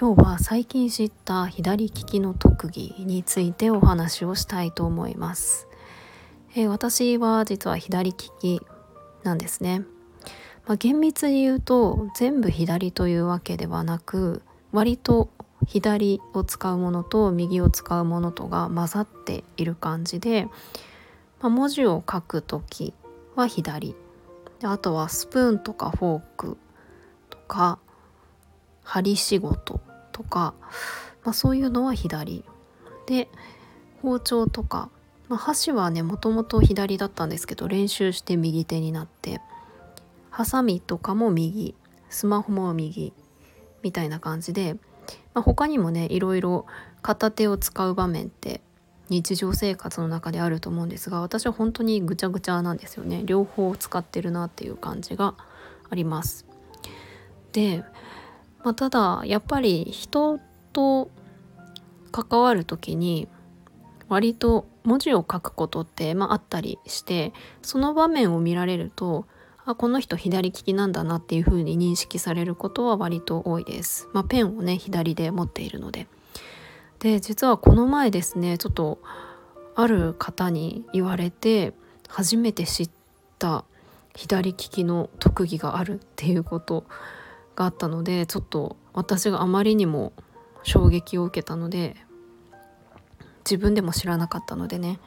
今日は最近知った左利きの特技についてお話をしたいと思います、えー、私は実は左利きなんですね、まあ、厳密に言うと全部左というわけではなく割と左を使うものと右を使うものとが混ざっている感じで、まあ、文字を書く時は左。あとはスプーンとかフォークとか針仕事とか、まあ、そういうのは左。で包丁とか、まあ、箸はねもともと左だったんですけど練習して右手になってハサミとかも右スマホも右みたいな感じでまあ、他にもねいろいろ片手を使う場面って日常生活の中であると思うんですが私は本当にぐちゃぐちゃなんですよね。両方使ってるなっていう感じがあります。で、まあ、ただやっぱり人と関わる時に割と文字を書くことって、まあ、あったりしてその場面を見られるとあこの人左利きなんだなっていう風に認識されることは割と多いです。まあ、ペンをね左で持っているので。で実はこの前ですねちょっとある方に言われて初めて知った左利きの特技があるっていうことがあったのでちょっと私があまりにも衝撃を受けたので自分でも知らなかったのでね。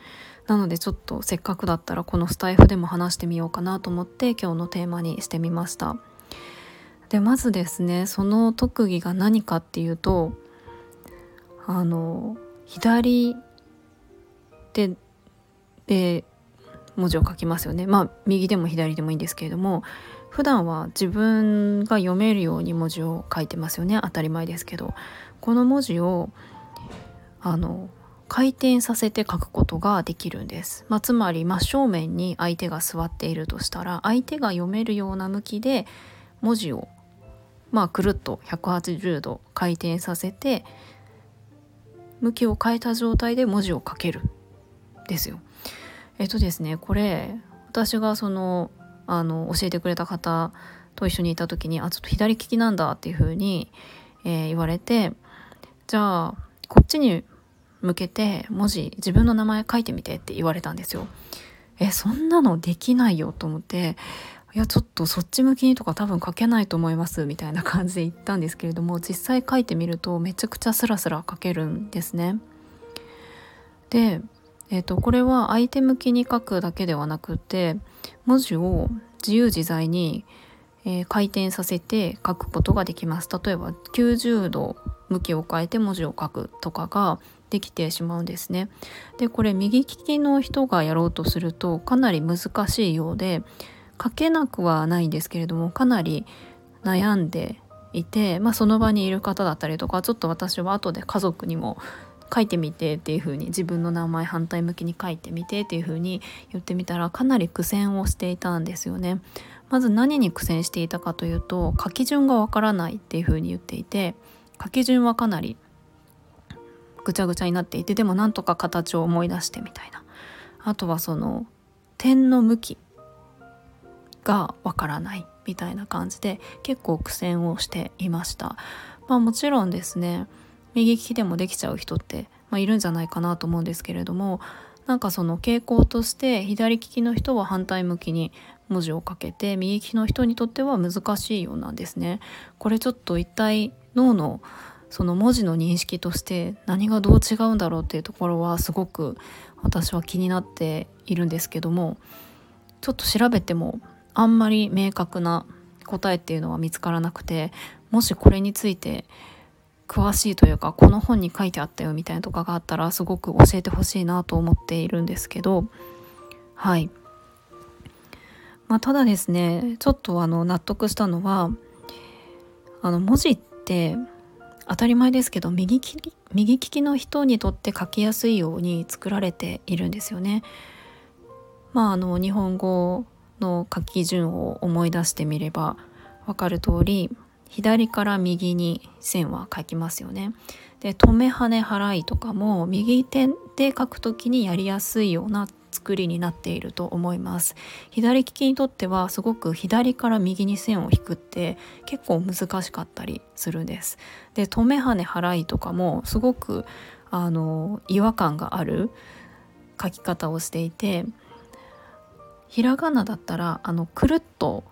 なのでちょっとせっかくだったらこのスタイフでも話してみようかなと思って今日のテーマにしてみました。でまずですねその特技が何かっていうとあの左手で文字を書きますよね。まあ右でも左でもいいんですけれども普段は自分が読めるように文字を書いてますよね。当たり前ですけど。この文字をあの回転させて書くことができるんです、まあ、つまり真正面に相手が座っているとしたら相手が読めるような向きで文字をまあくるっと180度回転させて向きを変えた状態で文字を書ける。ですよ。えっとですねこれ私がそのあの教えてくれた方と一緒にいた時にあちょっと左利きなんだっていう風に、えー、言われてじゃあこっちに向けて文字自分の名前書いてみてって言われたんですよ。えそんなのできないよと思っていやちょっとそっち向きにとか多分書けないと思いますみたいな感じで言ったんですけれども実際書いてみるとめちゃくちゃスラスラ書けるんですね。で、えーと、これは相手向きに書くだけではなくて文字を自由自在に、えー、回転させて書くことができます。例えば90度向きを変えて文字を書くとかができてしまうんですね。でこれ右利きの人がやろうとするとかなり難しいようで書けなくはないんですけれどもかなり悩んでいて、まあ、その場にいる方だったりとかちょっと私は後で家族にも書いてみてっていう風に自分の名前反対向きに書いてみてっていう風に言ってみたらかなり苦戦をしていたんですよね。まず何に苦戦していたかというと書き順がわからないっていう風に言っていて書き順はかなりぐちゃぐちゃになっていてでもなんとか形を思い出してみたいなあとはその点の向きがわからないみたいな感じで結構苦戦をしていましたまあもちろんですね右利きでもできちゃう人って、まあ、いるんじゃないかなと思うんですけれどもなんかその傾向として左利きの人は反対向きに文字をかけて右利きの人にとっては難しいようなんですね。これちょっと一体脳のその文字の認識として何がどう違うんだろうっていうところはすごく私は気になっているんですけどもちょっと調べてもあんまり明確な答えっていうのは見つからなくてもしこれについて詳しいというかこの本に書いてあったよみたいなとかがあったらすごく教えてほしいなと思っているんですけどはいまあただですねちょっとあの納得したのはあの文字って当たり前ですけど右利き右利きの人にとって書きやすいように作られているんですよね。まああの日本語の書き順を思い出してみれば分かる通り左から右に線は書きますよね。で止め跳ね払いとかも右手で書くときにやりやすいような作りになっていると思います左利きにとってはすごく左から右に線を引くって結構難しかったりするんですで止め跳ね払いとかもすごくあの違和感がある書き方をしていてひらがなだったらあのくるっと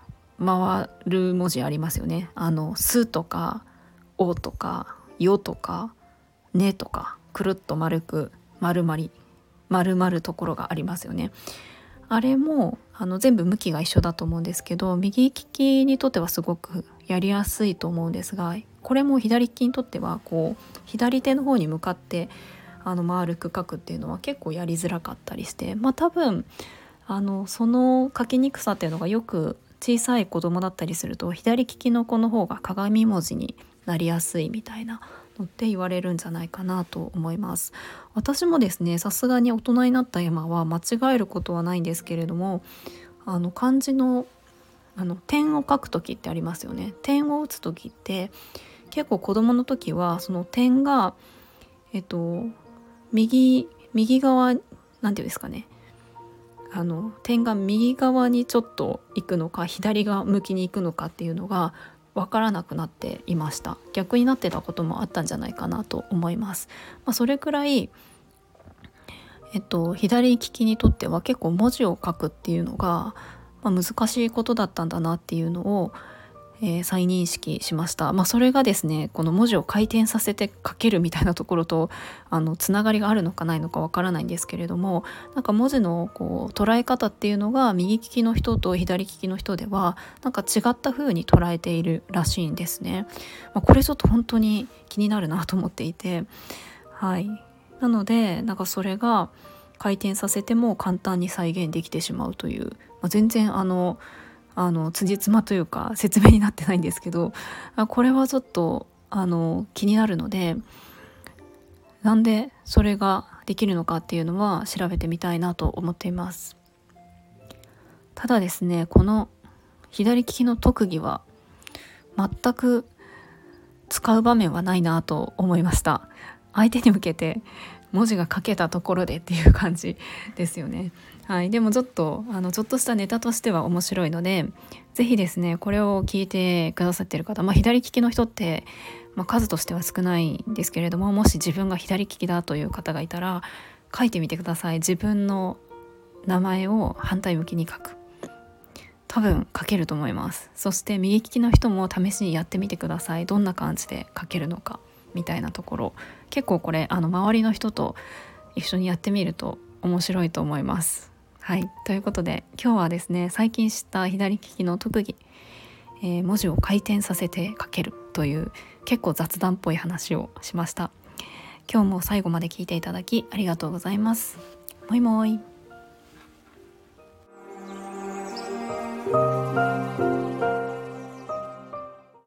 回る文字ありますよねあの「す」とか「お」とか「よ」とか「ね」とかくるっと丸く丸まり丸まるところがありますよね。あれもあの全部向きが一緒だと思うんですけど右利きにとってはすごくやりやすいと思うんですがこれも左利きにとってはこう左手の方に向かってあの丸く書くっていうのは結構やりづらかったりしてまあ多分あのその書きにくさっていうのがよく小さい子供だったりすると左利きの子の方が鏡文字になりやすいみたいなのって言われるんじゃないかなと思います。私もですねさすがに大人になった今は間違えることはないんですけれどもあの漢字のあの点を書く時ってありますよね。点を打つ時って結構子供の時はその点がえっと右右側なんていうんですかね。あの点が右側にちょっと行くのか左側向きに行くのかっていうのが分からなくなっていました。逆になってたこともあったんじゃないかなと思います、まあ、それくらいえっと左利きにとっては結構文字を書くっていうのが、まあ、難しいことだったんだなっていうのをえー、再認識しました。まあ、それがですねこの文字を回転させて書けるみたいなところとあのつながりがあるのかないのかわからないんですけれどもなんか文字のこう捉え方っていうのが右利きの人と左利きの人ではなんか違った風に捉えているらしいんですね。まあ、これちょっと本当に気になるなと思っていてはいなのでなんかそれが回転させても簡単に再現できてしまうという、まあ、全然あのあの辻褄というか説明になってないんですけどこれはちょっとあの気になるのでなんでそれができるのかっていうのは調べてみたいなと思っています。ただですねこの左利きの特技は全く使う場面はないなと思いました。相手に向けて文字が書けたところでっていう感じですよね。はい、でもちょっとあのちょっとしたネタとしては面白いので是非ですねこれを聞いてくださってる方、まあ、左利きの人って、まあ、数としては少ないんですけれどももし自分が左利きだという方がいたら書いてみてください。自分の名前を反対向きに書く。多分書けると思います。そして右利きの人も試しにやってみてください。どんな感じで書けるのか。みたいなところ。結構これあの周りの人と一緒にやってみると面白いと思います。はい。ということで今日はですね最近知った左利きの特技、えー、文字を回転させて書けるという結構雑談っぽい話をしました。今日も最後まで聞いていただきありがとうございます。もいもい。